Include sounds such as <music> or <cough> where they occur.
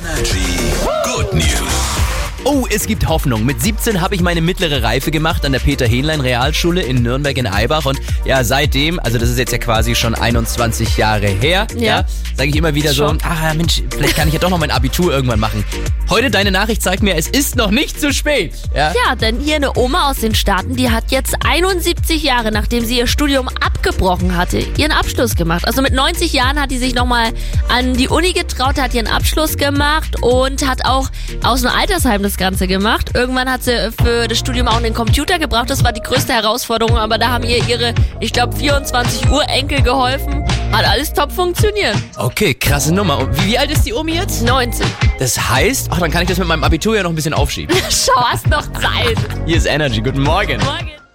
Energy Good News. Oh, es gibt Hoffnung. Mit 17 habe ich meine mittlere Reife gemacht an der Peter-Hähnlein Realschule in Nürnberg in Eibach und ja, seitdem, also das ist jetzt ja quasi schon 21 Jahre her, ja, Ja. sage ich immer wieder Schon. so, ah Mensch, vielleicht kann ich ja doch noch mein Abitur irgendwann machen. Heute deine Nachricht zeigt mir, es ist noch nicht zu spät. Ja. Ja, denn hier eine Oma aus den Staaten, die hat jetzt 71 Jahre, nachdem sie ihr Studium abgebrochen hatte, ihren Abschluss gemacht. Also mit 90 Jahren hat die sich nochmal an die Uni getraut, hat ihren Abschluss gemacht und hat auch aus einem Altersheim das Ganze gemacht. Irgendwann hat sie für das Studium auch einen Computer gebraucht. Das war die größte Herausforderung, aber da haben ihr ihre, ich glaube, 24 Urenkel geholfen. Hat alles top funktioniert. Okay, krasse Nummer. Und wie, wie alt ist die Omi jetzt? 90. Das heißt, ach, dann kann ich das mit meinem Abitur ja noch ein bisschen aufschieben. <laughs> Schau, hast noch Zeit. Hier ist Energy. Guten Morgen. Morgen.